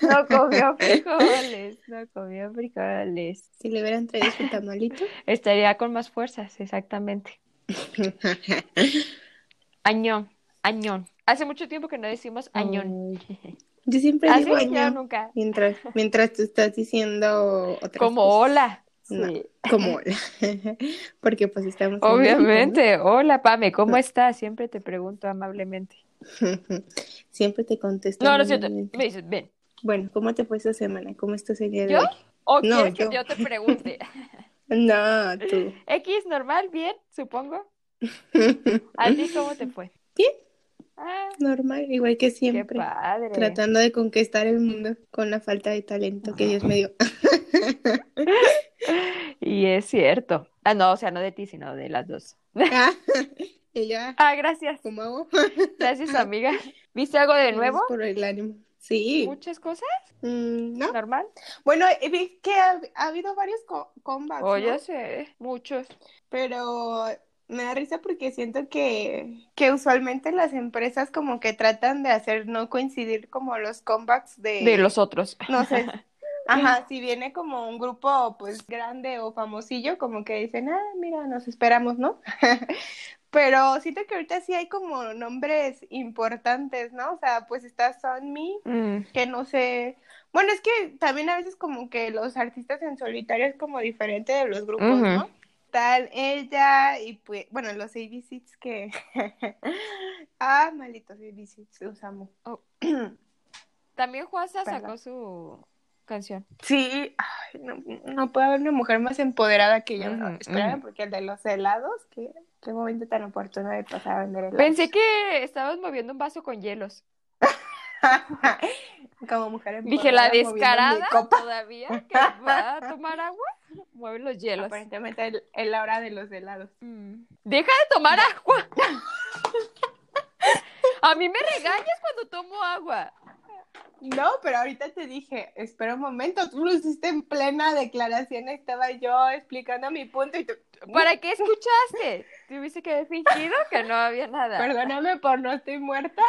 No comió frijoles, no comió frijoles. Si le hubieran traído su tamalito. Estaría con más fuerzas, exactamente. Añón, añón. Hace mucho tiempo que no decimos añón. Yo siempre ¿Así? digo añón nunca. mientras, mientras tú estás diciendo otras Como cosas. hola. No, Sí. como hola. Porque pues estamos en Obviamente. Hola, Pame, ¿cómo estás? Siempre te pregunto amablemente. Siempre te contesto. No, no es cierto. amablemente. Me dices, ven. Bueno, ¿cómo te fue esta semana? ¿Cómo estás el día de ¿Yo? hoy? ¿O No, quieres yo. que yo te pregunte? No, tú. X, normal, bien, supongo. ¿A ti cómo te fue? Bien, Ah, normal, igual que qué siempre. padre. Tratando de conquistar el mundo con la falta de talento que Dios me dio. Y es cierto. Ah, no, o sea, no de ti, sino de las dos. Ah, ya, Ah, gracias. Gracias, amiga. ¿Viste algo de nuevo? Por el ánimo. Sí. ¿Muchas cosas? Mm, ¿no? ¿Normal? Bueno, eh, vi que ha, ha habido varios co- comebacks, Oh, ¿no? ya sé, muchos. Pero me da risa porque siento que, que usualmente las empresas como que tratan de hacer no coincidir como los comebacks de, De los otros. no sé. Ajá, si viene como un grupo pues grande o famosillo, como que dicen, ah, mira, nos esperamos, ¿no? Pero siento que ahorita sí hay como nombres importantes, ¿no? O sea, pues está Sunmi, Mm, que no sé. Bueno, es que también a veces como que los artistas en solitario es como diferente de los grupos. ¿no? Tal ella y pues, bueno, los ABCs que... ah, malditos ABCs, los amo. También Juanza Perdón. sacó su canción. Sí, ay, no, no puede haber una mujer más empoderada que yo. Ujú, Espera, ujú. porque el de los helados, qué, qué momento tan oportuno de pasar a vender helados. Pensé que estabas moviendo un vaso con hielos. Como mujer Dije, la empoderada, moviendo mi descarada todavía que va a tomar agua, mueve los hielos. Aparentemente es la hora de los helados. Mm. Deja de tomar agua. A mí me regañas cuando tomo agua. No, pero ahorita te dije, espera un momento, tú lo hiciste en plena declaración, estaba yo explicando mi punto y tú, ¿Para qué escuchaste? Tuviste que haber fingido que no había nada. perdóname por no estoy muerta.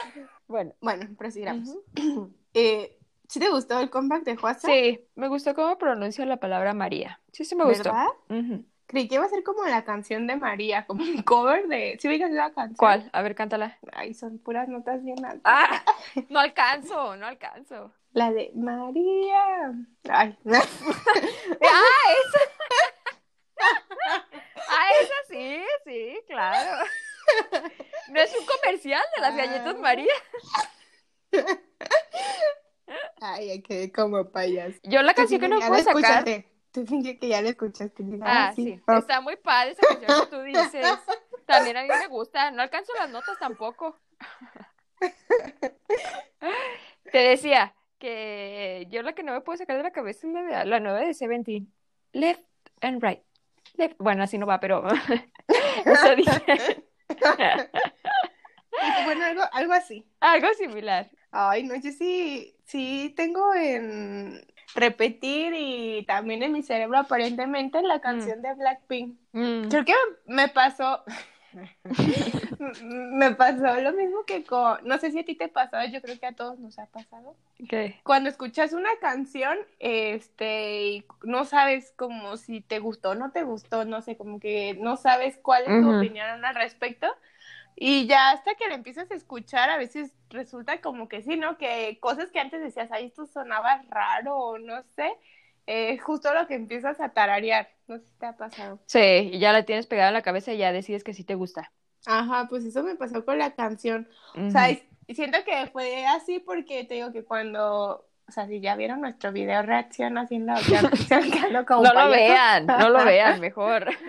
Bueno, Bueno, prosigamos. eh, ¿Sí te gustó el comeback de Juasa? sí, me gustó cómo pronuncia la palabra María. Sí, sí me gustó. ¿Verdad? Ujú. Creí que iba a ser como la canción de María, como un cover de... ¿Sí ubicas la canción? ¿Cuál? A ver, cántala. Ay, son puras notas bien altas. Ah, no alcanzo, no alcanzo. La de María. Ay. Ah, esa. Ah, esa sí, sí, claro. No es un comercial de las galletas Ah. María. Ay, quedé como payaso. Yo la canción que no puedo sacar. escuchaste. Tú finge que ya la escuchaste. Diga, Ah, sí. Oh. Está muy padre esa canción que tú dices. También a mí me gusta. No alcanzo las notas tampoco. Te decía que yo la que no me puedo sacar de la cabeza es la, nueva de Seventeen. Left and right. Left. Bueno, así no va, pero eso dije. Bueno, algo, algo así. Algo similar. Ay, no, yo sí, sí tengo en repetir y también en mi cerebro aparentemente la canción de Blackpink. Mm. Creo que me pasó, me pasó lo mismo que con, no sé si a ti te pasó, yo creo que a todos nos ha pasado. ¿Qué? Cuando escuchas una canción, este, y no sabes como si te gustó o no te gustó, no sé, como que no sabes cuál es tu opinión al respecto. Y ya hasta que la empiezas a escuchar, a veces resulta como que sí, ¿no? Que cosas que antes decías, ay, esto sonaba raro o no sé, eh, justo lo que empiezas a tararear. No sé si te ha pasado. Sí, y ya la tienes pegada en la cabeza y ya decides que sí te gusta. Ajá, pues eso me pasó con la canción. O sea, siento que fue así porque te digo que cuando, o sea, si ya vieron nuestro video reacción haciendo como No lo vean, no lo vean, mejor.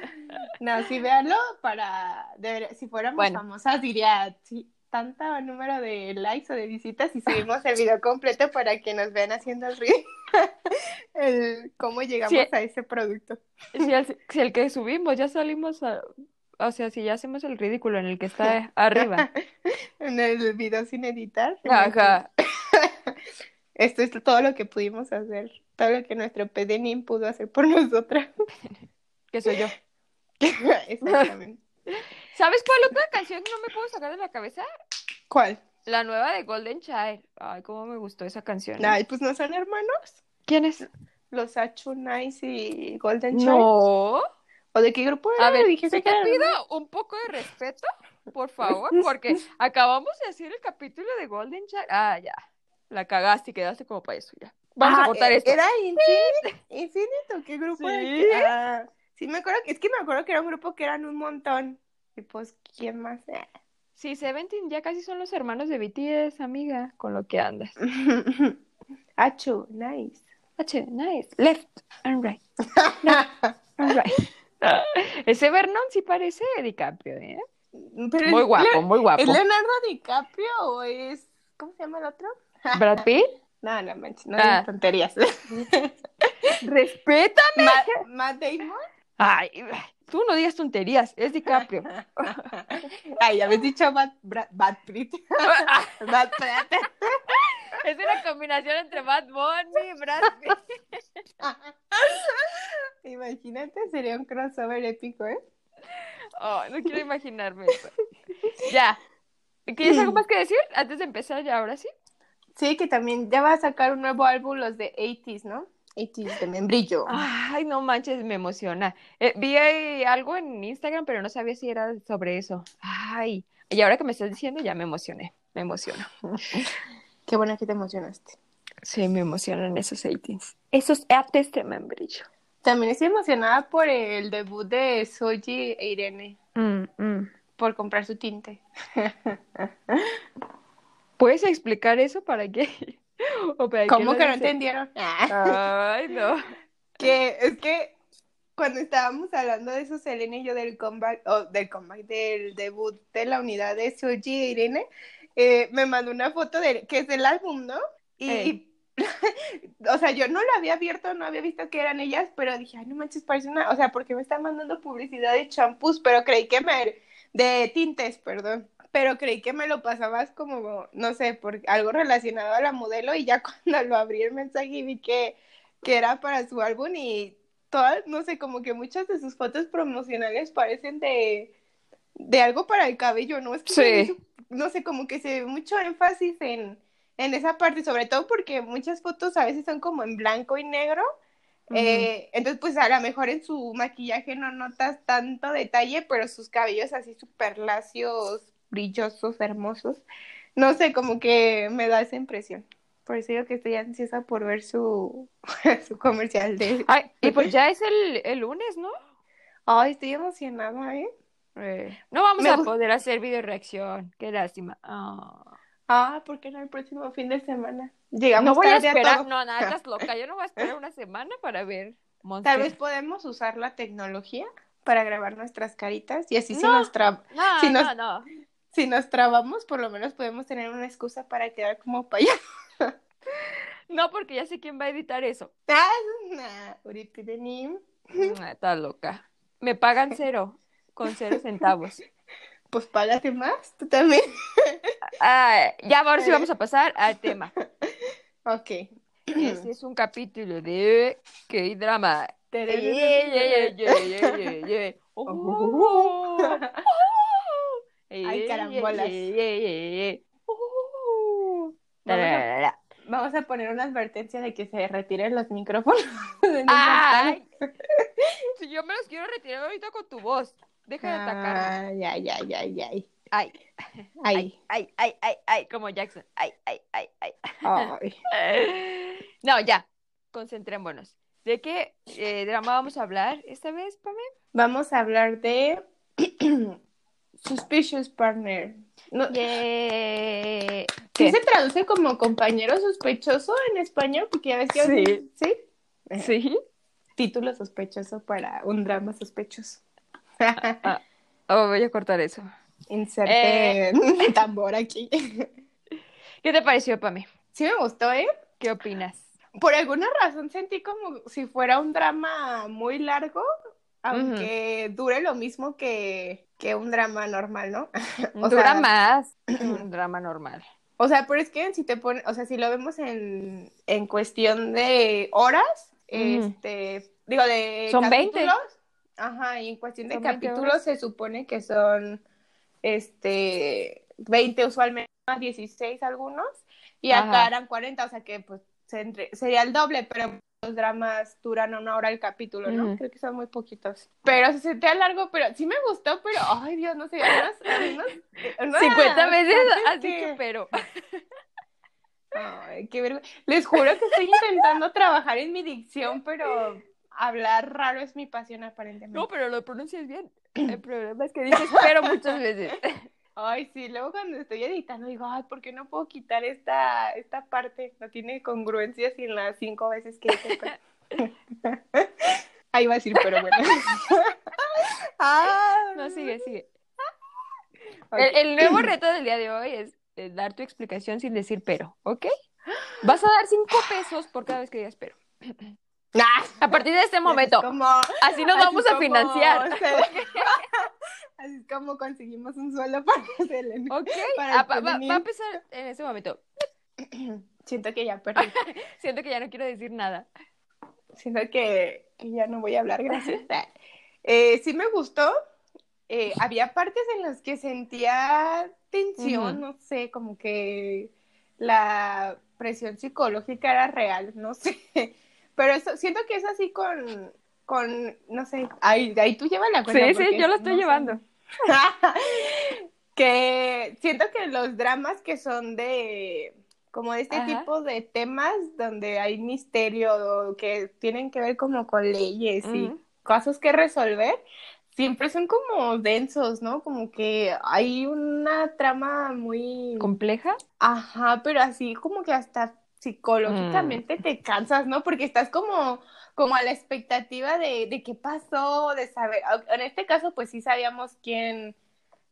No, sí, véanlo para, si fuéramos Bueno. famosas diría, sí, tanto número de likes o de visitas y subimos el video completo para que nos vean haciendo el el cómo llegamos a ese producto. Si el, si el que subimos ya salimos a, o sea, si ya hacemos el ridículo en el que está arriba. En el video sin editar. Ajá. Esto es todo lo que pudimos hacer, todo lo que nuestro PDNIM pudo hacer por nosotras. Que soy yo. Exactamente. ¿Sabes cuál otra canción no me puedo sacar de la cabeza? ¿Cuál? La nueva de Golden Child. Ay, cómo me gustó esa canción. ¿eh? Ay, pues no son hermanos. ¿Quién es? Los Achu Nice y Golden Child. No. ¿O de qué grupo era? A ver, Dijiste sí que te pido un poco de respeto, por favor, porque acabamos de hacer el capítulo de Golden Child. Ah, ya. La cagaste y quedaste como para eso, ya. Vamos Ah, a cortar eh, esto. ¿Era Infinite? ¿Infinite o qué grupo era? Sí. Ah, sí, me acuerdo, es que me acuerdo que era un grupo que eran un montón. Y pues, ¿quién más? Eh. Sí, Seventeen ya casi son los hermanos de BTS, amiga, con lo que andas. Achu, nice. H, nice. Left and right. and right. Ese Vernon sí parece DiCaprio, ¿eh? Pero Muy guapo, muy guapo. ¿Es Leonardo DiCaprio o es. ¿Cómo se llama el otro? Brad Pitt. No, no manches, no Ah. digas tonterías. Respétame. Matt, Matt Damon. Ay, tú no digas tonterías, es DiCaprio. Ay, habéis dicho Matt, Brad, Brad Pitt. Brad Pitt. es una combinación entre Bad Bunny y Brad Pitt. Imagínate, sería un crossover épico, ¿eh? Oh, no quiero imaginarme eso. Ya. ¿Tienes algo más que decir antes de empezar ya ahora sí? Sí, que también ya va a sacar un nuevo álbum, los de 80s, ¿no? 80s de membrillo. Ay, no manches, me emociona. Eh, vi ahí algo en Instagram, pero no sabía si era sobre eso. Ay, y ahora que me estás diciendo ya me emocioné, me emociona. Qué bueno que te emocionaste. Sí, me emocionan esos 18s. Esos artes de membrillo. También estoy emocionada por el debut de Soji e Irene, Mm, mm. por comprar su tinte. ¿Puedes explicar eso para qué? ¿O para qué ¿Cómo que no entendieron? Ay, no. que es que cuando estábamos hablando de eso, Selena y yo del comeback, o del comeback, del debut de la unidad de Soji e Irene, eh, me mandó una foto de que es del álbum, ¿no? Y, Ey. o sea, yo no lo había abierto, no había visto que eran ellas, pero dije, ay, no manches, parece una, o sea, porque me están mandando publicidad de champús, pero creí que me, de tintes, perdón. Pero creí que me lo pasabas como, no sé, por algo relacionado a la modelo y ya cuando lo abrí el mensaje y vi que, que era para su álbum y todas, no sé, como que muchas de sus fotos promocionales parecen de, de algo para el cabello, ¿no? Es que Sí. no sé, como que se ve mucho énfasis en, en esa parte, sobre todo porque muchas fotos a veces son como en blanco y negro. Eh, entonces, pues a lo mejor en su maquillaje no notas tanto detalle, pero sus cabellos así súper lacios, brillosos, hermosos. No sé, como que me da esa impresión. Por eso digo que estoy ansiosa por ver su, su comercial de... Ay, y pues ya es el, el lunes, ¿no? Ay, estoy emocionada, ¿eh? Eh, no vamos Me a poder hacer video reacción. Qué lástima. Ah. Ah, ¿por qué no el próximo fin de semana? Llegamos No voy a esperar, no, nada, estás loca. Yo no voy a esperar una semana para ver Tal Monster. vez podemos usar la tecnología para grabar nuestras caritas y así si, No. nos No, si no, nos- no. si nos trabamos, por lo menos podemos tener una excusa para quedar como payasos. No, porque ya sé quién va a editar eso. Ah, nah, Uripidenim. Ah, Estás loca. Me pagan cero, con cero centavos. Pues págate más, tú también. Ah, ya, ahora sí vamos a pasar al tema. Ok. Este es un capítulo de K-drama. Ay, carambolas. Vamos Vamos a poner una advertencia de que se retiren los micrófonos. Ay, si yo me los quiero retirar ahorita con tu voz. Deja de atacarme. Ay, ay, ay, ay, ay. Ay, Ay, ay, ay, ay, ay, como Jackson. Ay, ay, ay, ay. ay. No, ya, concentrémonos. ¿De qué eh, drama vamos a hablar esta vez, Pame? Vamos a hablar de Suspicious Partner. No, Yeah. ¿Sí ¿Qué? se traduce como compañero sospechoso en español? Porque ya ves que... Sí. ¿Sí? ¿Sí? Título sospechoso para un drama sospechoso. Ah, oh, voy a cortar eso. Inserte Eh. tambor aquí. ¿Qué te pareció, Pame? Sí me gustó, ¿eh? ¿Qué opinas? Por alguna razón sentí como si fuera un drama muy largo, aunque dure lo mismo que, que un drama normal, ¿no? O Dura sea- más un drama normal. O sea, pero es que si te pone, o sea, si lo vemos en, en cuestión de horas, este, digo, de Son 20. Ajá, y en cuestión de Son 20 capítulos se supone que son, este, 20 usualmente a 16 algunos y acá eran 40, o sea que pues se entre- sería el doble, pero los dramas duran una hora el capítulo, ¿no? Creo que son muy poquitos. Pero se sentía largo, pero sí me gustó, pero ay Dios, no sé, unos, unos, unas 50 veces has que- dicho pero. Ay, qué vergüenza. Les juro que estoy intentando trabajar en mi dicción, pero hablar raro es mi pasión aparentemente. No, pero lo pronuncias bien. El problema es que dices pero muchas veces. Ay, sí, luego cuando estoy editando digo, ay, ¿por qué no puedo quitar esta, esta parte? No tiene congruencia sin las cinco veces que hice. pero- Ahí iba a decir, pero bueno. ah, No, sigue, sigue. El, el nuevo reto del día de hoy es eh, dar tu explicación sin decir pero, ¿ok? Vas a dar cinco pesos por cada vez que digas pero. Ah, A partir de este momento, así es como- así nos así vamos a financiar. Así es como conseguimos un suelo para Selena. ¿Ok? Para el Ah, va, a empezar en este momento. Siento que ya perdí. Siento que ya no quiero decir nada. Siento que, que ya no voy a hablar, gracias. Eh, sí me gustó. Eh, había partes en las que sentía tensión, no sé, como que la presión psicológica era real, no sé. Pero eso, siento que es así con, con no sé, ahí, ahí tú llevas la cuenta. Sí, sí, yo lo estoy no llevando. que siento que los dramas que son de como de este Ajá. tipo de temas donde hay misterio o que tienen que ver como con leyes y casos que resolver, siempre son como densos, ¿no? Como que hay una trama muy ¿Compleja? Ajá, pero así como que hasta psicológicamente te cansas, ¿no? Porque estás como, como a la expectativa de, de qué pasó, de saber. En este caso, pues sí sabíamos quién,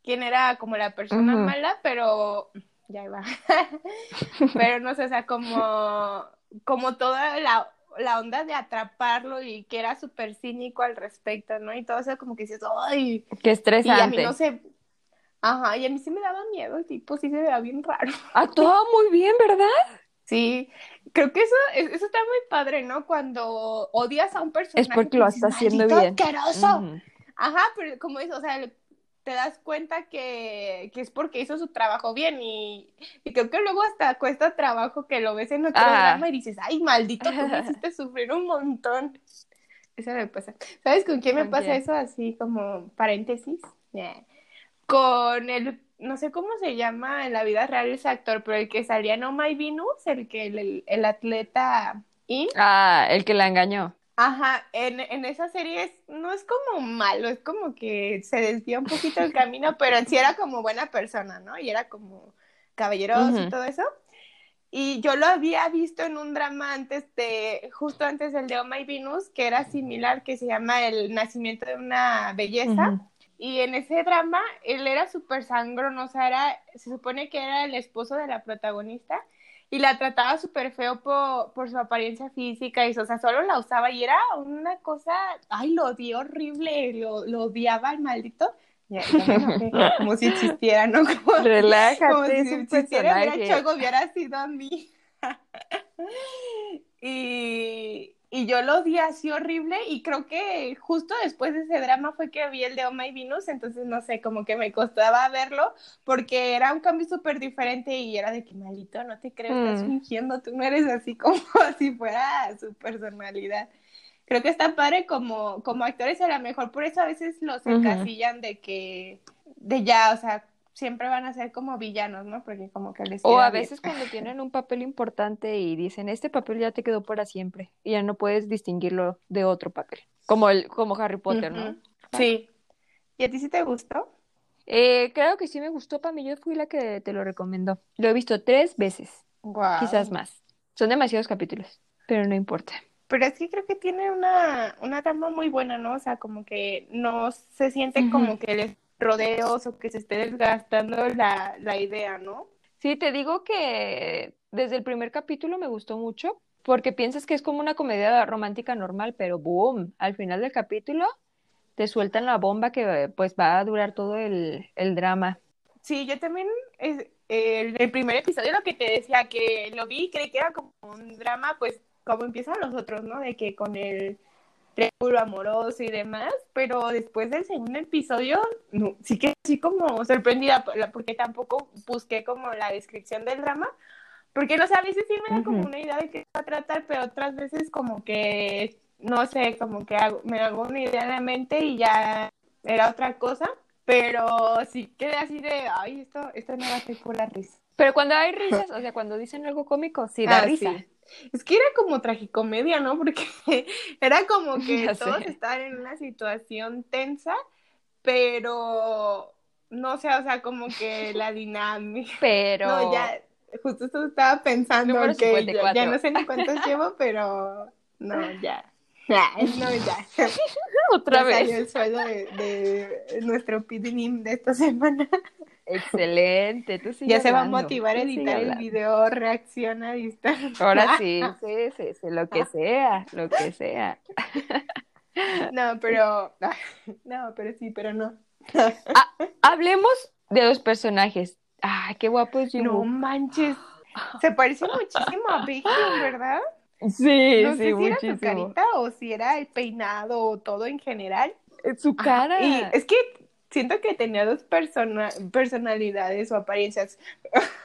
quién era como la persona mala, pero ya iba. pero no sé, o sea, como, como toda la, la onda de atraparlo y que era súper cínico al respecto, ¿no? Y todo eso como que dices, ¡ay! Qué Y a mí estresante. no sé. Ajá, y a mí sí me daba miedo, el tipo sí se veía bien raro. Actuaba muy bien, ¿verdad? Sí, creo que eso, es- eso está muy padre, ¿no? Cuando odias a un personaje. Es porque que lo dices, está haciendo "Maldito bien". asqueroso". Ujú. Ajá, pero como dices, o sea, te das cuenta que, que es porque hizo su trabajo bien y, y creo que luego hasta cuesta trabajo que lo ves en otro Ah. drama y dices, ay, maldito, tú me hiciste sufrir un montón. Eso me pasa. ¿Sabes con quién me ¿Con pasa quién? eso? Así como paréntesis. Yeah. Con el, no sé cómo se llama en la vida real ese actor, pero el que salía en Oh My Venus, el que el, el- el atleta In. Ah, el que la engañó. Ajá, en, en esa serie es- no es como malo, es como que se desvía un poquito el camino, pero en sí era como buena persona, ¿no? Y era como caballeroso y todo eso. Y yo lo había visto en un drama antes de, justo antes del de Oh My Venus, que era similar, que se llama El nacimiento de una belleza. Y en ese drama, él era súper sangrón, o sea, era, se supone que era el esposo de la protagonista y la trataba súper feo por, por su apariencia física y, o sea, solo la usaba y era una cosa, ay, lo odié horrible, lo, lo odiaba al maldito. Ya, ya me enojé, como si existiera, ¿no? Como, como Relájate, es si existiera, hubiera algo, hubiera sido a mí. y, y yo lo odié así horrible y creo que justo después de ese drama fue que vi el de Oh My Venus, entonces no sé, como que me costaba verlo porque era un cambio súper diferente y era de que maldito, no te creo, estás Mm. fingiendo, tú no eres así como si fuera su personalidad. Creo que está padre como, como actores, a lo mejor por eso a veces los encasillan de que, de ya, o sea, siempre van a ser como villanos, ¿no? Porque como que les O a bien. veces cuando tienen un papel importante y dicen, este papel ya te quedó para siempre y ya no puedes distinguirlo de otro papel, como el, como Harry Potter, ¿no? Sí. ¿Y a ti sí te gustó? Eh, creo que sí me gustó, Pami, yo fui la que te lo recomendó. Lo he visto tres veces, quizás más. Son demasiados capítulos, pero no importa. Pero es que creo que tiene una, una trama muy buena, ¿no? O sea, como que no se siente como que les rodeos o que se esté desgastando la, la idea, ¿no? Sí, te digo que desde el primer capítulo me gustó mucho porque piensas que es como una comedia romántica normal, pero boom, al final del capítulo te sueltan la bomba que pues va a durar todo el, el drama. Sí, yo también, es, el, el primer episodio lo que te decía, que lo vi creí que era como un drama, pues como empiezan los otros, ¿no? De que con el, triángulo amoroso y demás, pero después del segundo episodio, no, sí que así como sorprendida, porque tampoco busqué como la descripción del drama, porque no sé, a veces sí me da como una idea de qué va a tratar, pero otras veces como que, no sé, como que me hago una idea en la mente y ya era otra cosa, pero sí quedé así de, ay, esto, esto no va a ser por la risa. Pero cuando hay risas, o sea, cuando dicen algo cómico, sí da ah, risa. Es que era como tragicomedia, ¿no? Porque era como que todos estaban en una situación tensa, pero no sé, o sea, como que la dinámica. Pero. No, ya, justo esto estaba pensando que ya, no sé ni cuántos llevo, pero no, ya. Ya, no, ya. Otra vez. el sueldo de, de nuestro PDNIM de esta semana. Excelente, tú Ya se va a motivar a editar el video, reacciona a distancia. Ahora sí, sí, sí, sí, lo que sea, lo que sea. No, pero, no, pero sí, pero no. Ah, hablemos de los personajes. Ay, qué guapo es No manches, se parece muchísimo a Vicky, ¿verdad? Sí, no sí, sé si muchísimo. era su carita o si era el peinado o todo en general. Su cara. Y es que siento que tenía dos persona personalidades o apariencias.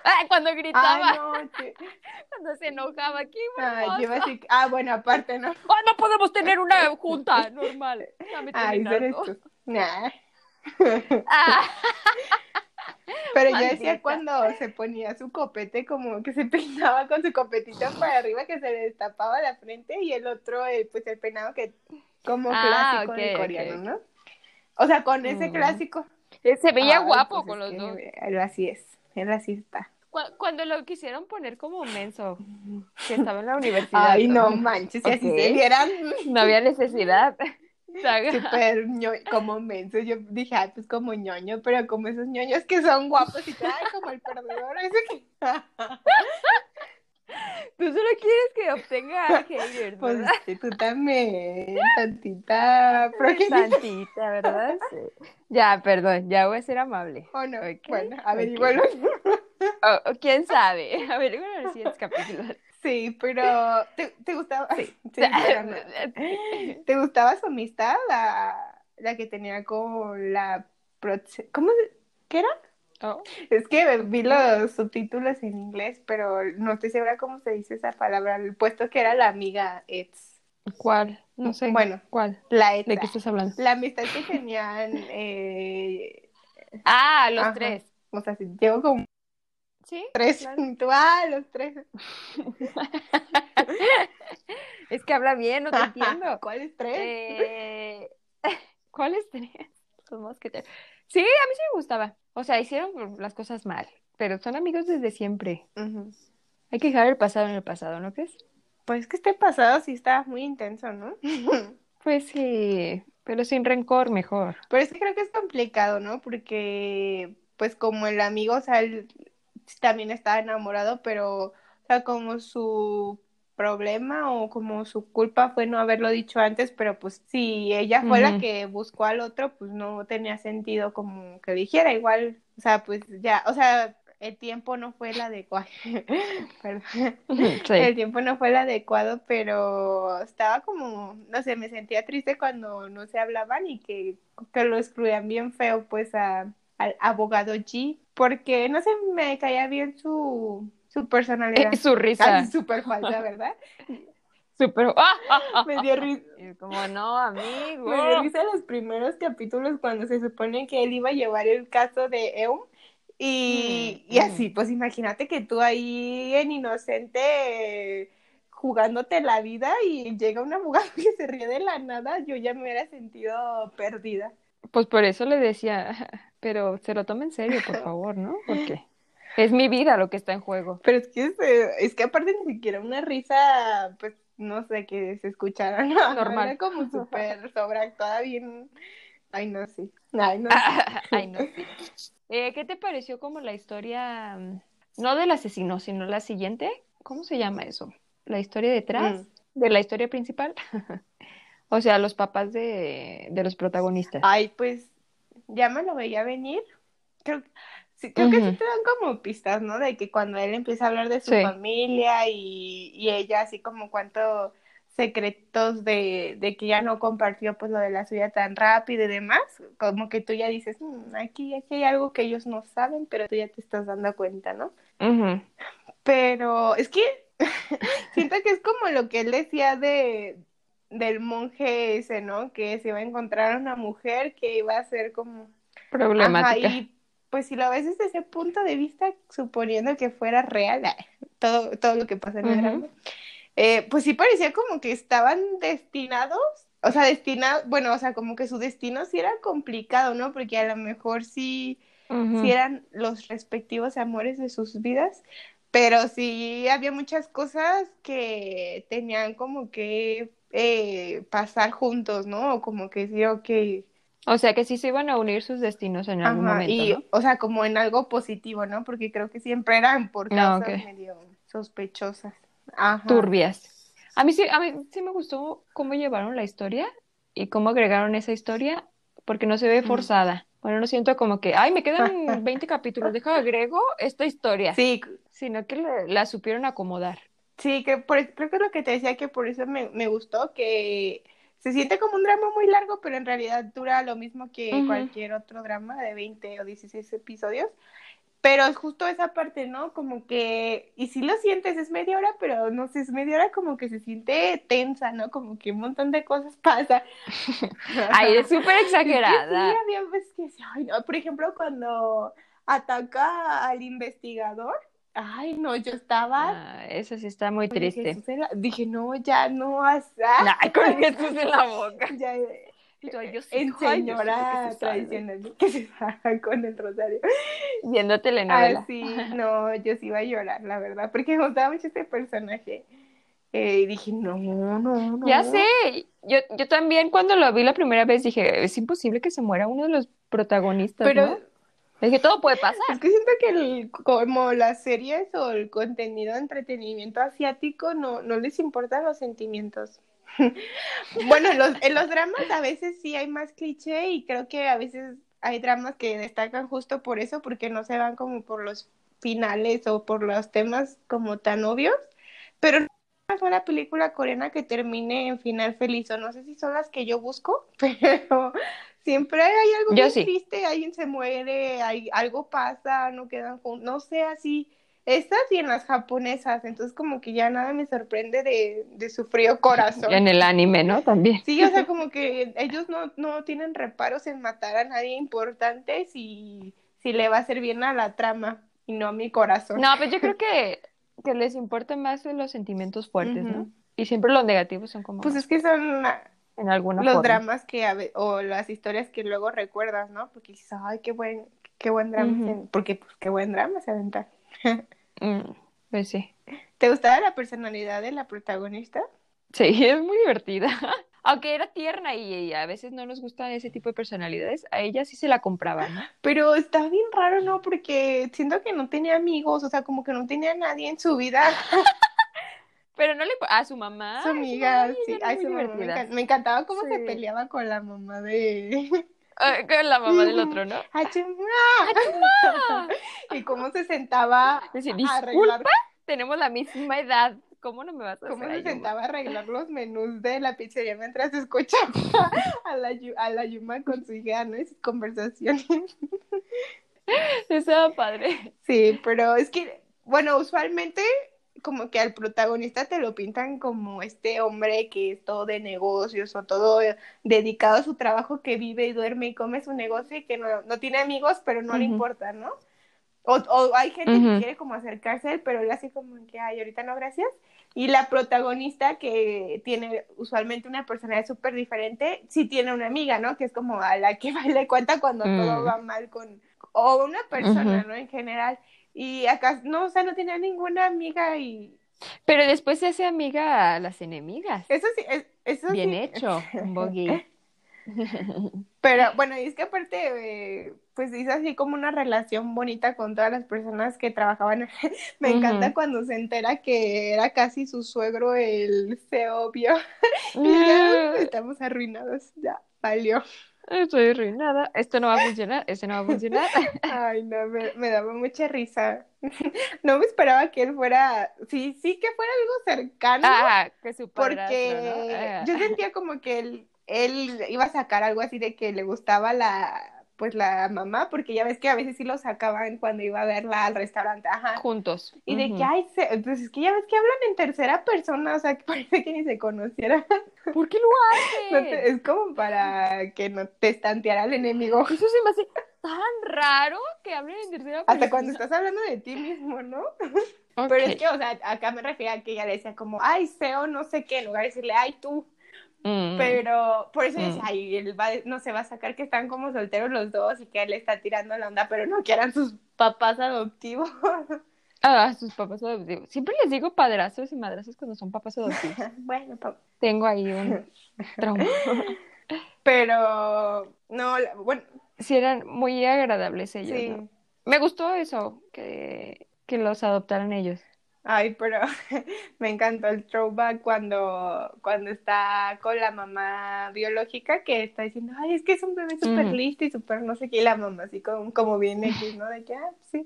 Ay, cuando gritaba. Cuando se enojaba. Qué Ay, así... Ah, bueno, aparte, ¿no? Ah, no podemos tener una junta normal. Ay. Nah. Ah. Pero yo decía cuando se ponía su copete, como que se peinaba con su copetito para arriba, que se le destapaba la frente, y el otro, eh, pues el peinado que como ah, clásico de coreano, ¿no? O sea, con ese clásico. Eh, se veía guapo pues con los dos. Él así es, él así está. Cuando lo quisieron poner como menso, que estaba en la universidad. Ay, no manches, si así se vieran. No había necesidad. Súper como menso. Yo dije, ay, pues como ñoño, pero como esos ñoños que son guapos y ay, como el perdedor. Ese que... Tú solo quieres que obtenga haters, pues, ¿verdad? Pues tú también, tantita Tantita, ¿verdad? Ya, perdón, ya voy a ser amable. Oh, no. Bueno, averigualo. Okay. ¿Quién sabe? Averigualo en el siguiente capítulo. Sí, pero ¿te, te gustaba? Sí. ¿Te gustaba su amistad? La, la que tenía con la... ¿Cómo? ¿Qué era? Oh. Es que vi los subtítulos en inglés, pero no estoy segura cómo se dice esa palabra. Puesto que era la amiga Eds. ¿Cuál? No sé. Bueno, ¿cuál? La ¿De qué estás hablando? La amistad que tenían. Eh... Ah, los tres. O sea, llevo como. Sí. Tres. Ah, los tres. es que habla bien, no te entiendo. ¿Cuáles tres? Eh... ¿Cuáles tres? que Sí, a mí sí me gustaba. O sea, hicieron las cosas mal, pero son amigos desde siempre. Hay que dejar el pasado en el pasado, ¿no crees? Pues que este pasado sí está muy intenso, ¿no? pues sí, pero sin rencor mejor. Pero es que creo que es complicado, ¿no? Porque, pues como el amigo, o sea, él también estaba enamorado, pero, o sea, como su problema o como su culpa fue no haberlo dicho antes, pero pues si ella fue la que buscó al otro, pues no tenía sentido como que dijera. Igual, o sea, pues ya, o sea, el tiempo no fue el adecuado, el tiempo no fue el adecuado, pero estaba como, no sé, me sentía triste cuando no se hablaban y que, que lo excluían bien feo pues a, al abogado G, porque no sé, me caía bien su su personalidad. su risa. Súper falsa, ¿verdad? Súper. Me dio risa. Como no, amigo. Me dio risa los primeros capítulos cuando se supone que él iba a llevar el caso de Eum. Y, mm, y así, mm. pues imagínate que tú ahí en inocente jugándote la vida y llega una mujer que se ríe de la nada, yo ya me hubiera sentido perdida. Pues por eso le decía, pero se lo toma en serio, por favor, ¿no? Porque es mi vida lo que está en juego. Pero es que, es, que aparte ni siquiera una risa, pues, no sé, que se escuchara, ¿no? Normal. como súper sobreactuada, bien... Ay, no, sí. Ay, no, Ay, no, eh, ¿Qué te pareció como la historia, mm, no del asesino, sino la siguiente? ¿Cómo se llama eso? ¿La historia detrás? Mm. ¿De la historia principal? o sea, los papás de, de los protagonistas. Ay, pues, ya me lo veía venir. Creo que Sí, creo que sí te dan como pistas, ¿no? De que cuando él empieza a hablar de su familia y, ella así como cuánto secretos de, de que ya no compartió pues lo de la suya tan rápido y demás, como que tú ya dices, mm, aquí, aquí hay algo que ellos no saben, pero tú ya te estás dando cuenta, ¿no? Pero es que siento que es como lo que él decía de del monje ese, ¿no? Que se iba a encontrar una mujer que iba a ser como problemática. y pues si lo ves desde ese punto de vista, suponiendo que fuera real, todo, todo lo que pasa en el drama, eh, pues sí parecía como que estaban destinados, o sea, destinados, bueno, o sea, como que su destino sí era complicado, ¿no? Porque a lo mejor sí, sí eran los respectivos amores de sus vidas, pero sí había muchas cosas que tenían como que eh, pasar juntos, ¿no? O como que sí, ok. O sea, que sí se iban a unir sus destinos en algún momento, y, O sea, como en algo positivo, ¿no? Porque creo que siempre eran por ah, causas medio sospechosas turbias. A mí sí, a mí sí me gustó cómo llevaron la historia y cómo agregaron esa historia, porque no se ve forzada. Bueno, no siento como que, ay, me quedan 20 capítulos, deja agrego esta historia. Sí. Sino que la supieron acomodar. Sí, que por, creo que es lo que te decía, que por eso me, me gustó, que se siente como un drama muy largo, pero en realidad dura lo mismo que cualquier otro drama de 20 o 16 episodios. Pero es justo esa parte, ¿no? Como que, y si lo sientes, es media hora, pero no sé, es media hora como que se siente tensa, ¿no? Como que un montón de cosas pasan. Ay, es súper exagerada. sí, había veces que, ay, no. Por ejemplo, cuando ataca al investigador, ay, no, yo estaba... Ah, eso sí está muy triste. Dije, no, ya no, hasta... Ay, con Jesús en la boca. Ya, yo en señora tradicional que se baja con el rosario. Viendo telenovela. Ah, sí, no, yo sí iba a llorar, la verdad, porque me gustaba mucho este personaje. Eh, y dije, no, no, no. Ya sé, yo, yo también cuando lo vi la primera vez dije, es imposible que se muera uno de los protagonistas, Pero, Es que todo puede pasar. Es que siento que como las series o el contenido de entretenimiento asiático no, no les importan los sentimientos. bueno, en los, en los dramas a veces sí hay más cliché y creo que a veces hay dramas que destacan justo por eso, porque no se van como por los finales o por los temas como tan obvios, pero no es una película coreana que termine en final feliz, o no sé si son las que yo busco, pero siempre hay algo que triste, alguien se muere, hay, algo pasa, no quedan juntos, no sé, así estas y en las japonesas, entonces como que ya nada me sorprende de, de su frío corazón. En el anime, ¿no? También. Sí, o sea, como que ellos no, no tienen reparos en matar a nadie importante si, si le va a hacer bien a la trama y no a mi corazón. No, pues yo creo que, que les importa más los sentimientos fuertes, ¿no? Y siempre los negativos son como... Pues es que son en alguna los dramas que o las historias que luego recuerdas, ¿no? Porque dices, ay, qué buen, qué buen drama, porque pues qué buen drama se aventa. Mm, pues sí. ¿Te gustaba la personalidad de la protagonista? Sí, es muy divertida. Aunque era tierna y, a veces no nos gustan ese tipo de personalidades, a ella sí se la compraba, ¿no? Pero está bien raro, ¿no? Porque siento que no tenía amigos, o sea, como que no tenía nadie en su vida. Pero no le... A su mamá. Su amiga, sí. Ay, su mamá. Me, encantaba cómo se peleaba con la mamá de... Ah, con la mamá del otro, ¿no? y cómo se sentaba Decir, a arreglar. Tenemos la misma edad. ¿Cómo no me vas a ¿Cómo se sentaba a arreglar los menús de la pizzería mientras escuchaba a la, a la Yuma con su hija, ¿no? Esas conversaciones. Estaba padre. Sí, pero es que, bueno, usualmente como que al protagonista te lo pintan como este hombre que es todo de negocios o todo dedicado a su trabajo, que vive y duerme y come su negocio y que no, no tiene amigos, pero no le importa, ¿no? O, o hay gente que quiere como acercarse a él, pero él así como que, ay, ahorita no, gracias. Y la protagonista, que tiene usualmente una personalidad súper diferente, sí tiene una amiga, ¿no? Que es como a la que le cuenta cuando todo mm. va mal con... O una persona, ¿no? En general. Y acá, no, o sea, no tenía ninguna amiga y... Pero después se hace amiga a las enemigas. Eso sí, eso Bien hecho, Boggy. Pero bueno, y es que aparte, pues hizo así como una relación bonita con todas las personas que trabajaban. Me encanta cuando se entera que era casi su suegro el obvio. y ya mm. estamos arruinados, ya, valió. Estoy arruinada. Esto no va a funcionar. Esto no va a funcionar. Ay, no, me, me daba mucha risa. No me esperaba que él fuera, sí, sí que fuera algo cercano. Ah, que su padrastro, porque ¿no? Ah. yo sentía como que él, él iba a sacar algo así de que le gustaba la, pues la mamá, porque ya ves que a veces sí lo sacaban cuando iba a verla al restaurante, ajá. Juntos. Y de que, ay, se, pues es que ya ves que hablan en tercera persona, o sea, que parece que ni se conocieran. ¿Por qué lo No hace? te- es como para que no te estanteara el enemigo. Eso se me hace tan raro que hablen en tercera persona. Hasta cuando estás hablando de ti mismo, ¿no? Pero es que, o sea, acá me refiero a que ella le decía como, ay, feo, no sé qué, en lugar de decirle, ay, tú. Mm. Pero por eso Mm. decía, ay, él va, no se va a sacar que están como solteros los dos y que él está tirando la onda, pero no que eran sus papás adoptivos. Ah, sus papás adoptivos. Siempre les digo padrastros y madrastros cuando son papás adoptivos. bueno, pa- Tengo ahí un trauma. pero no, bueno, Sí, eran muy agradables ellos, sí. ¿no? Me gustó eso, que, que los adoptaran ellos. Ay, pero me encantó el throwback cuando, cuando está con la mamá biológica que está diciendo, ay, es que es un bebé súper listo y súper no sé qué, y la mamá así como, como bien X, ¿no? De que, ah, sí.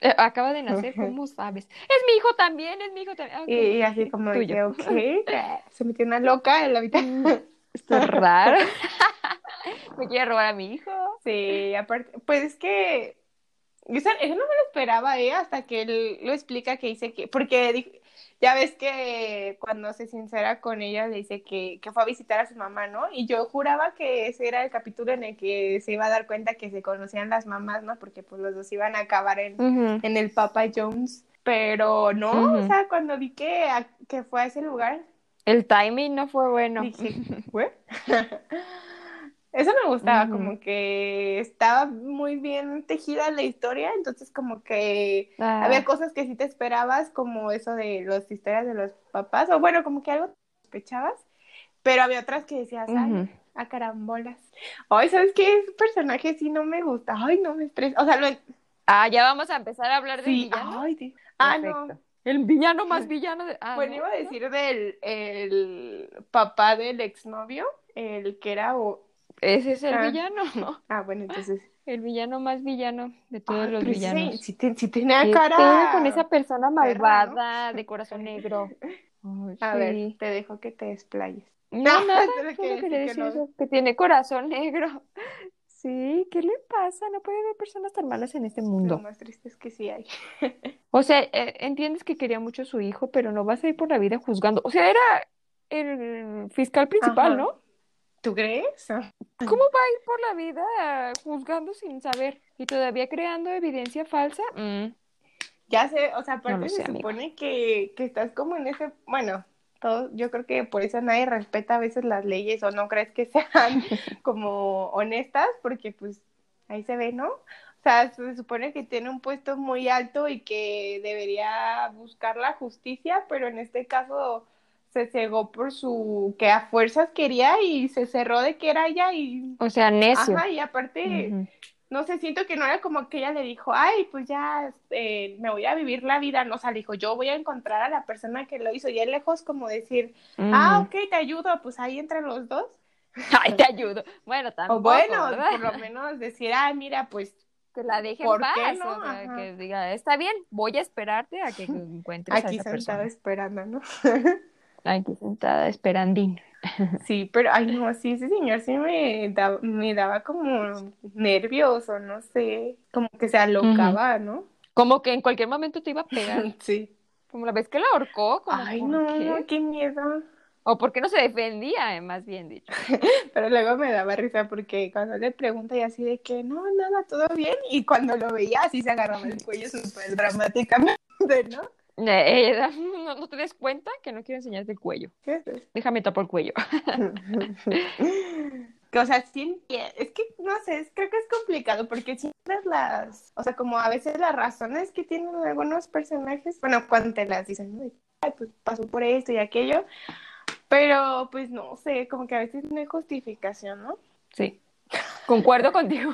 Eh, acaba de nacer, ¿cómo sabes? Es mi hijo también, es mi hijo también. Ah, Y, y así sí, como de que, ok, se metió una loca en la habitación. Esto es raro. Me quiere robar a mi hijo. Sí, aparte, pues es que eso, eso no me lo esperaba, ¿eh? Hasta que él lo explica que dice que, porque ya ves que cuando se sincera con ella le dice que, que fue a visitar a su mamá, ¿no? Y yo juraba que ese era el capítulo en el que se iba a dar cuenta que se conocían las mamás, ¿no? Porque pues los dos iban a acabar en, en el Papa Jones. Pero no, o sea, cuando vi que, a- que fue a ese lugar, El timing no fue bueno. Dije, ¿fue? Eso me gustaba, como que estaba muy bien tejida la historia, entonces como que Ah, había cosas que sí te esperabas, como eso de las historias de los papás, o bueno, como que algo sospechabas, pero había otras que decías, ay, a carambolas. Ay, ¿sabes qué? Ese personaje sí no me gusta, ay, no me estresa, o sea, lo... Ah, ya vamos a empezar a hablar del Sí, villano. ay, sí. Ah, Perfecto. no. El villano más villano de. Ah, Bueno, ¿no? iba a decir del el papá del exnovio, el que era... o- Ese es el Ah. villano, ¿no? Ah, bueno, entonces... El villano más villano de todos Ay, los sí, villanos. Sí, te- sí tenía ¿Qué cara. pedo con esa persona malvada de corazón negro? Ay, A sí. ver, te dejo que te desplayes. No, No, nada, tienes que decir que decir no. eso, que tiene corazón negro. Sí, ¿qué le pasa? No puede haber personas tan malas en este Lo mundo. más triste es que sí hay. O sea, eh, entiendes que quería mucho a su hijo, pero no vas a ir por la vida juzgando. O sea, era el fiscal principal, Ajá. ¿no? ¿Tú crees? ¿Cómo va a ir por la vida juzgando sin saber y todavía creando evidencia falsa? Mm, Ya sé, o sea, aparte sé, se amigo. supone que, que estás como en ese, bueno, todo, yo creo que por eso nadie respeta a veces las leyes o no crees que sean como honestas, porque pues ahí se ve, ¿no? O sea, se supone que tiene un puesto muy alto y que debería buscar la justicia, pero en este caso se cegó por su, que a fuerzas quería y se cerró de que era ella y, O sea, necio. ajá, y aparte... No sé, siento que no era como que ella le dijo, ay, pues ya eh, me voy a vivir la vida, no, o sea, le dijo, yo voy a encontrar a la persona que lo hizo, y él lejos como decir, ah, Ujú. ok, te ayudo, pues ahí entre los dos. Ay, te ayudo. Bueno, tampoco, O bueno, ¿verdad? por lo menos decir, ah, mira, pues, Que la deje en ¿Por paz, qué no? o sea, Ajá. que diga, está bien, voy a esperarte a que encuentres a aquí esa sentada persona. esperando, ¿no? Aquí sentada esperandín. Sí, pero, ay, no, sí, ese señor sí me, da- me daba como nervioso, no sé, como que se alocaba, ¿no? Como que en cualquier momento te iba a pegar. Sí. Como la vez que la ahorcó, como, Ay, ¿por no, qué? qué miedo. O porque no se defendía, eh, más bien dicho. Pero luego me daba risa porque cuando le pregunta y así de que no, nada, todo bien. Y cuando lo veía así se agarraba el cuello súper dramáticamente, ¿no? Eh, no, no te des cuenta que no quiero enseñarte el cuello. Déjame tapar el cuello. O sea, sí es que no sé, es- creo que es complicado porque siempre las, o sea, como a veces las razones que tienen algunos personajes, bueno, cuando te las dicen, pues pasó por esto y aquello, pero pues no sé, como que a veces no hay justificación, ¿no? Sí. Concuerdo contigo.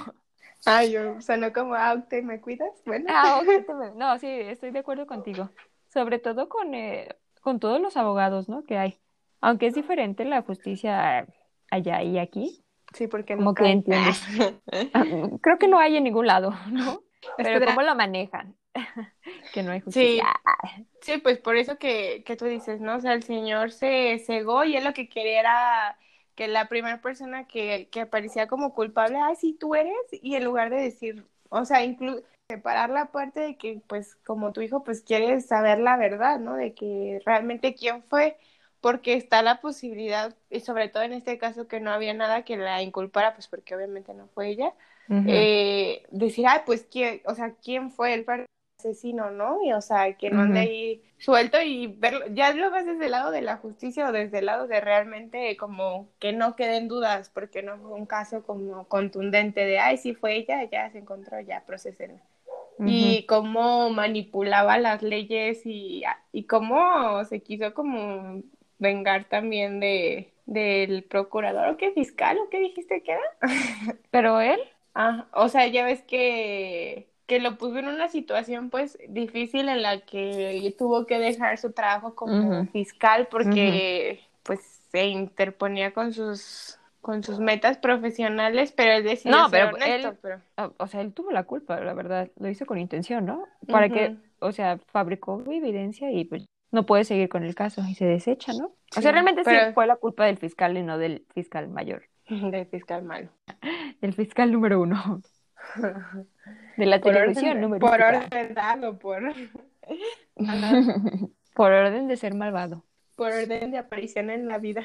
Ay, yo sonó como, ah, ¿te me cuidas? Bueno. Ah, ok, te me- No, sí, estoy de acuerdo contigo. Sobre todo con, eh, con todos los abogados, ¿no? que hay. Aunque es diferente la justicia allá y aquí, Sí, porque como que entiendes. Ah, creo que no hay en ningún lado, ¿no? Pero cómo lo manejan. que no hay justicia. Sí. pues por eso que, que tú dices, ¿no? O sea, el Señor se cegó y él lo que quería era que la primera persona que, que aparecía como culpable, ay, sí, tú eres, y en lugar de decir, o sea, incluso separar la parte de que, pues, como tu hijo, pues, quieres saber la verdad, ¿no? De que realmente quién fue, porque está la posibilidad, y sobre todo en este caso que no había nada que la inculpara, pues, porque obviamente no fue ella, eh, decir, ay, pues, ¿quién, o sea, quién fue el asesino, ¿no? Y, o sea, que no ande ahí suelto y verlo, ya lo ves desde el lado de la justicia o desde el lado de realmente como que no queden dudas, porque no fue un caso como contundente de, ay, sí fue ella, ya se encontró, ya procesen y cómo manipulaba las leyes y, y cómo se quiso como vengar también de del procurador o qué fiscal o qué dijiste que era. Pero él. Ah, o sea, ya ves que que lo puso en una situación pues difícil en la que tuvo que dejar su trabajo como fiscal porque pues se interponía con sus con sus metas profesionales, pero él decidió no, pero él, O sea, él tuvo la culpa, la verdad, lo hizo con intención, ¿no? Para que, o sea, fabricó evidencia y pues no puede seguir con el caso y se desecha, ¿no? o sea, realmente sí fue la culpa del fiscal y no del fiscal mayor. Del fiscal malo. Del fiscal número uno. De la televisión número Por orden dado, por... por orden de ser malvado. Por orden de aparición en la vida.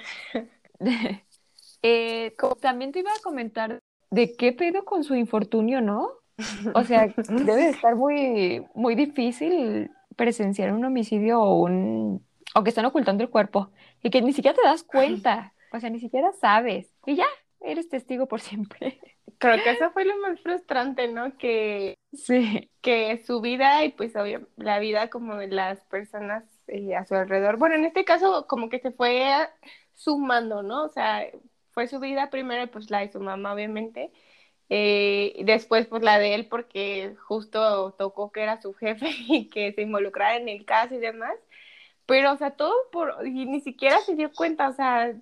Eh, también te iba a comentar de qué pedo con su infortunio, ¿no? O sea, debe de estar muy, muy difícil presenciar un homicidio o un o que están ocultando el cuerpo y que ni siquiera te das cuenta, o sea, ni siquiera sabes y ya eres testigo por siempre. Creo que eso fue lo más frustrante, ¿no? Que sí, que su vida y pues obvio, la vida como de las personas eh, a su alrededor. Bueno, en este caso como que se fue sumando, ¿no? O sea, fue su vida primero, pues la de su mamá, obviamente. Eh, y después, pues la de él, porque justo tocó que era su jefe y que se involucrara en el caso y demás. Pero, o sea, todo por. Y ni siquiera se dio cuenta, o sea,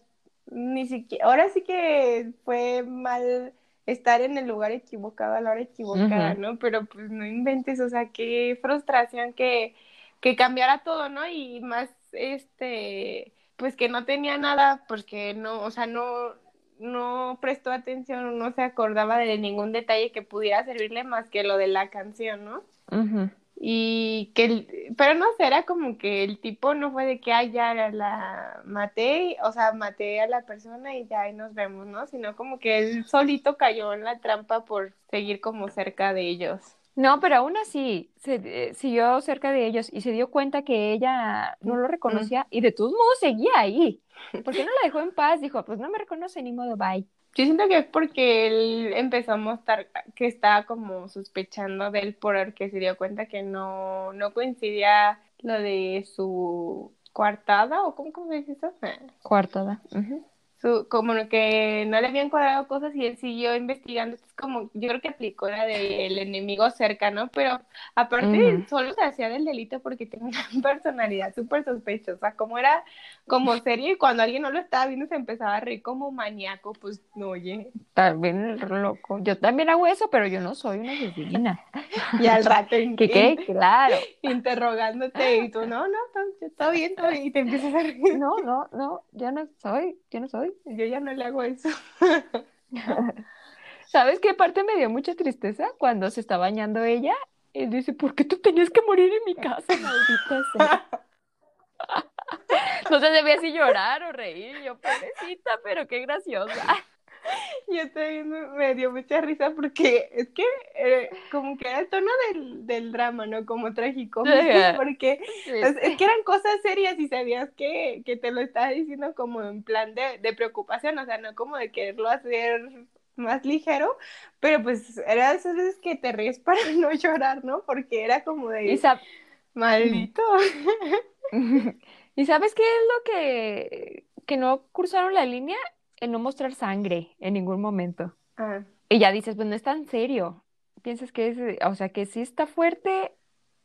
ni siquiera. Ahora sí que fue mal estar en el lugar equivocado a la hora equivocada, ¿no? Pero pues no inventes, o sea, qué frustración que, que cambiara todo, ¿no? Y más, este, pues que no tenía nada, porque no, o sea, no, no prestó atención, no se acordaba de ningún detalle que pudiera servirle más que lo de la canción, ¿no? Y que, pero no sé, era como que el tipo no fue de que, ay, ya la maté, o sea, maté a la persona y ya ahí nos vemos, ¿no? Sino como que él solito cayó en la trampa por seguir como cerca de ellos. No, pero aún así se, eh, siguió cerca de ellos y se dio cuenta que ella no lo reconocía y de todos modos seguía ahí. ¿Por qué no la dejó en paz? Dijo, pues no me reconoce ni modo, bye. Yo siento que es porque él empezó a mostrar que estaba como sospechando de él porque se dio cuenta que no, no coincidía lo de su coartada o cómo, cómo se dice eso. Coartada como que no le habían cuadrado cosas y él siguió investigando. Es como, yo creo que aplicó la del enemigo cercano, pero aparte solo se hacía del delito porque tenía una personalidad súper sospechosa. Como era como serio y cuando alguien no lo estaba viendo se empezaba a reír como maníaco, pues no, oye. También loco. Yo también hago eso, pero yo no soy una asesina. y al rato. ¿Qué qué? Claro. Interrogándote y tú, no, no, está bien, todo bien. Y te empiezas a reír. No, no, no, yo no soy, yo no soy. Yo ya no le hago eso. ¿Sabes qué parte me dio mucha tristeza? Cuando se está bañando ella, y dice, ¿por qué tú tenías que morir en mi casa, maldita sea? No si si llorar o reír, yo pobrecita, pero qué graciosa. Yo estoy me dio mucha risa porque es que eh, como que era el tono del, del drama, ¿no? Como trágico, porque es, que eran cosas serias y sabías que, que te lo estaba diciendo como en plan de, de preocupación, o sea, no como de quererlo hacer más ligero, pero pues era de esas veces que te ríes para no llorar, ¿no? Porque era como de... Maldito. ¿Y sabes qué es lo que, que no cruzaron la línea? el no mostrar sangre en ningún momento. Ah. Y ya dices, pues no es tan serio. Piensas que es, o sea, que sí está fuerte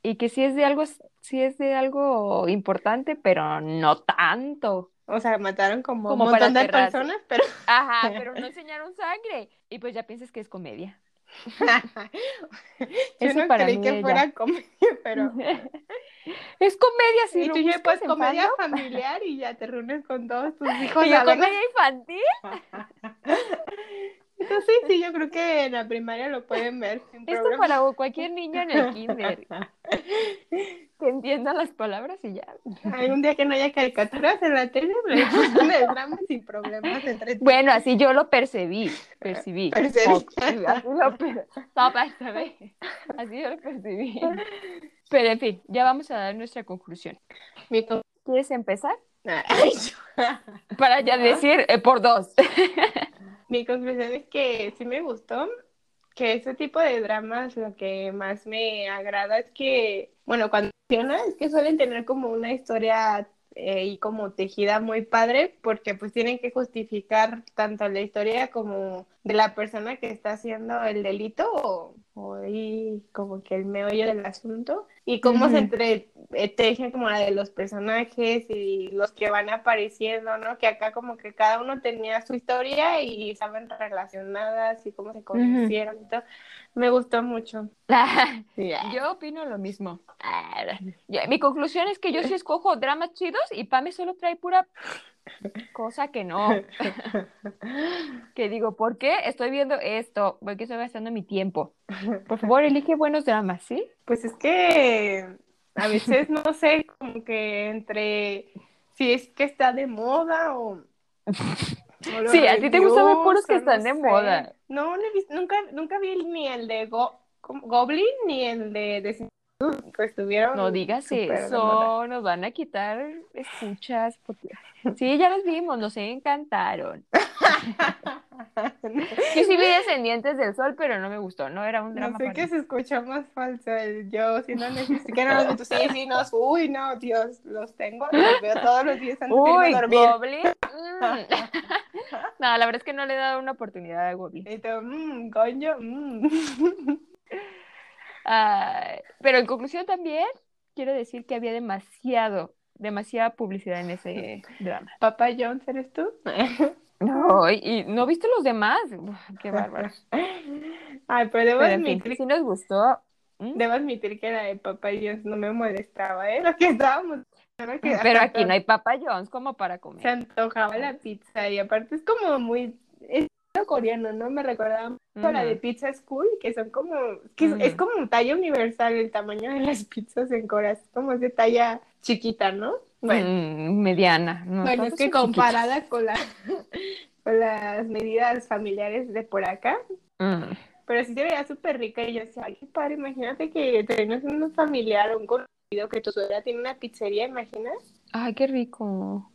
y que sí es de algo, sí es de algo importante, pero no tanto. O sea, mataron como, un montón de personas, pero... Ajá, pero no enseñaron sangre. Y pues ya piensas que es comedia. Yo no creí que fuera comedia, pero... es comedia, sí. Y tú ya pues comedia familiar y ya te reúnes con todos tus hijos. ¿Y comedia infantil? Entonces sí, yo creo que en la primaria lo pueden ver. Sin Esto para cualquier niño en el kinder. que entienda las palabras y ya. Hay un día que no haya caricaturas en la tele, pero el drama sin problemas. Entre bueno, así yo lo percibí, percibí. Percibí. así lo percibí. Así yo lo percibí. Pero en fin, ya vamos a dar nuestra conclusión. ¿Quieres empezar? Para ya decir eh, por dos. Mi conclusión es que sí me gustó, que ese tipo de dramas lo que más me agrada es que, bueno, cuando es que suelen tener como una historia eh, y como tejida muy padre, porque pues tienen que justificar tanto la historia como de la persona que está haciendo el delito o, o ahí como que el meollo del asunto y cómo se entre eh, como la de los personajes y los que van apareciendo, ¿no? Que acá como que cada uno tenía su historia y saben relacionadas y cómo se conocieron y todo. Me gustó mucho. Yo opino lo mismo. Mi conclusión es que yo sí escojo dramas chidos y Pame solo trae pura cosa que no. que digo, ¿por qué estoy viendo esto? ¿Por qué estoy gastando mi tiempo? Por favor, elige buenos dramas, ¿sí? Pues es que a veces no sé, como que entre si es que está de moda o... sí, a ti te gustan ver puros que están de moda. No, nunca, nunca vi ni el de Goblin ni el de, de pues tuvieron. No digas eso, nos van a quitar escuchas. Porque... Sí, ya los vimos, nos encantaron. Yo sí vi Descendientes del Sol, pero no me gustó, no era un drama. No sé qué se escucha más falso, el yo, si no no los sí, sí, no, uy, no, Dios, los tengo, los veo todos los días antes uy, de dormir. Goblin. Mm. no, la verdad es que no le he dado una oportunidad a Goblin. Y tú, mmm, coño, mmm. Pero en conclusión también quiero decir que había demasiado, demasiada publicidad en ese drama. Papá Jones, ¿eres tú? No, y, no viste los demás. qué bárbaro. Ay, pero debo admitir. Si nos gustó. Debo admitir que la de Papa Jones no me molestaba, ¿eh? Lo que estábamos. pero aquí no hay Papa Jones como para comer. Se antojaba la pizza y aparte es como muy coreano, ¿no? Me recordaba mucho la de Pizza School, que son como, que es, como un talla universal el tamaño de las pizzas en Corea, es como de talla chiquita, ¿no? Bueno, mm, mediana. bueno, es que comparada con, la, con las medidas familiares de por acá, mm. pero sí se veía súper rica y yo decía, ay, qué padre, imagínate que tenemos un familiar o un conocido que tu suegra tiene una pizzería, ¿imaginas? Ay, qué rico.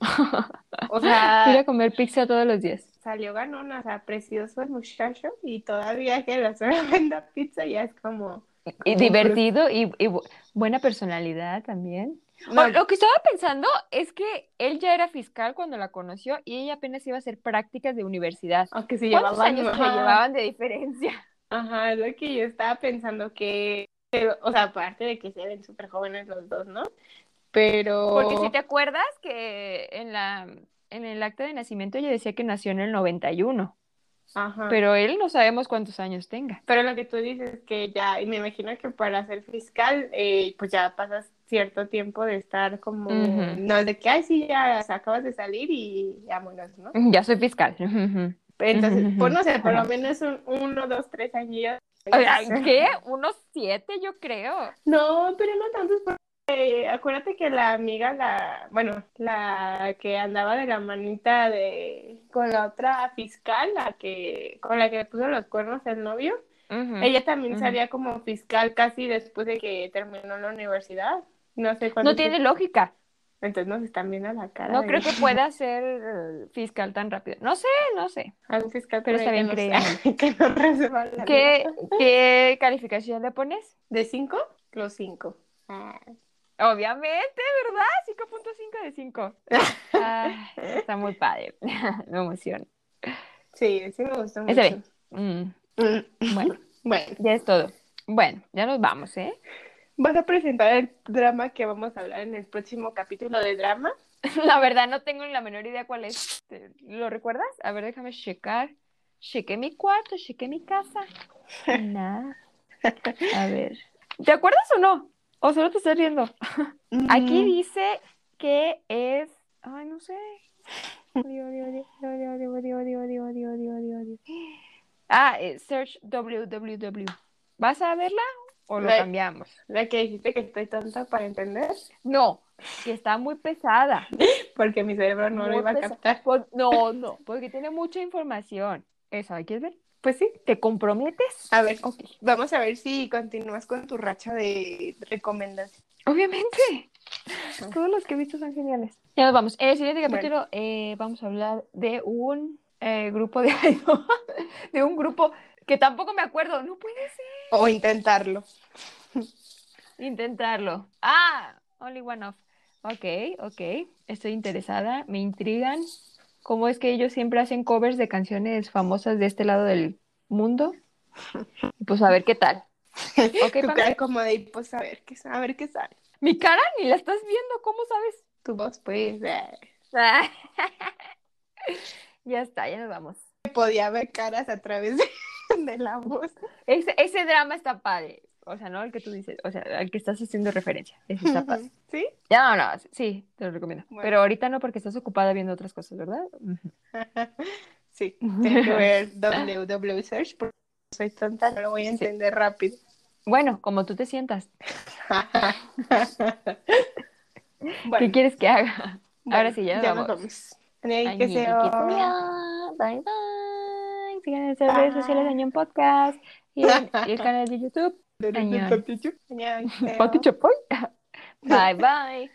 O sea, ir a comer pizza todos los días salió ganón, o sea, precioso el muchacho y todavía que la suegra venda pizza ya es como... Y divertido y, buena personalidad también. lo que estaba pensando es que él ya era fiscal cuando la conoció y ella apenas iba a hacer prácticas de universidad. Aunque se ¿Cuántos llevaban, años se llevaban de diferencia? Ajá, es lo que yo estaba pensando que, o sea, aparte de que se ven súper jóvenes los dos, ¿no? Pero... Porque si te acuerdas que en la en el acta de nacimiento ella decía que nació en el 91. Ajá. Pero él no sabemos cuántos años tenga. Pero lo que tú dices que ya, y me imagino que para ser fiscal, eh, pues ya pasas cierto tiempo de estar como, no de que, ay, sí, ya acabas de salir y vámonos, ¿no? Ya soy fiscal. Entonces, pues no sé, por lo menos un, uno, dos, tres años. ¿Qué? Unos siete, yo creo. No, pero no tantos, eh, acuérdate que la amiga, la, bueno, la que andaba de la manita de con la otra fiscal, la que con la que puso los cuernos el novio, ella también salía como fiscal casi después de que terminó la universidad. No sé cuándo. No tiene lógica. Entonces nos están viendo la cara. No creo que pueda ser fiscal tan rápido. No sé, no sé. Algún fiscal pero está bien que no ¿Qué, ¿Qué calificación le pones? ¿De cinco? Los cinco. Ah. Obviamente, ¿verdad? 5.5 de 5. está muy padre. me emociona. Sí, sí me gustó mucho. Ese mm. Mm. Bueno, bueno, ya es todo. Bueno, ya nos vamos, ¿eh? ¿Vas a presentar el drama que vamos a hablar en el próximo capítulo de drama? La verdad no tengo ni la menor idea cuál es. ¿Lo recuerdas? A ver, déjame checar. Chequé mi cuarto, chequé mi casa. Nada. A ver. ¿Te acuerdas o no? ¿O solo te estás riendo? Aquí dice que es. Ay, no sé. Ah, Search www. ¿Vas a verla o lo cambiamos? La que dijiste que estoy tonta para entender. No, que está muy pesada. Porque mi cerebro no lo iba a captar. no, no, porque tiene mucha información. Eso, ¿quieres ver? Pues sí. ¿Te comprometes? A ver, vamos a ver si continúas con tu racha de recomendación. Obviamente. Todos los que he visto son geniales. Ya nos vamos. En el siguiente capítulo eh, vamos a hablar de un eh, grupo de de un grupo que tampoco me acuerdo. No puede ser. O intentarlo. Intentarlo. Ah, only one off. Ok, ok. Estoy interesada. Me intrigan. ¿Cómo es que ellos siempre hacen covers de canciones famosas de este lado del mundo? Pues a ver qué tal. Okay, tu cara como de, pues a ver qué, a ver qué sale. Mi cara ni la estás viendo, ¿cómo sabes? Tu voz, pues. ya está, ya nos vamos. Podía ver caras a través de, la voz. Ese, ese drama está padre. O sea, no el que tú dices, o sea, al que estás haciendo referencia. Está padre. ¿Sí? Ya, no, no, sí, te lo recomiendo. Pero ahorita no porque estás ocupada viendo otras cosas, ¿verdad? sí, tengo que ver www search porque soy tonta, no lo voy a entender rápido. Bueno, como tú te sientas. ¿Qué quieres que haga? Ahora sí, ya, ya vamos. nos vamos. que Bye bye. Sigan en las redes sociales de Podcast y, en, el canal de YouTube. Añón. Bye bye.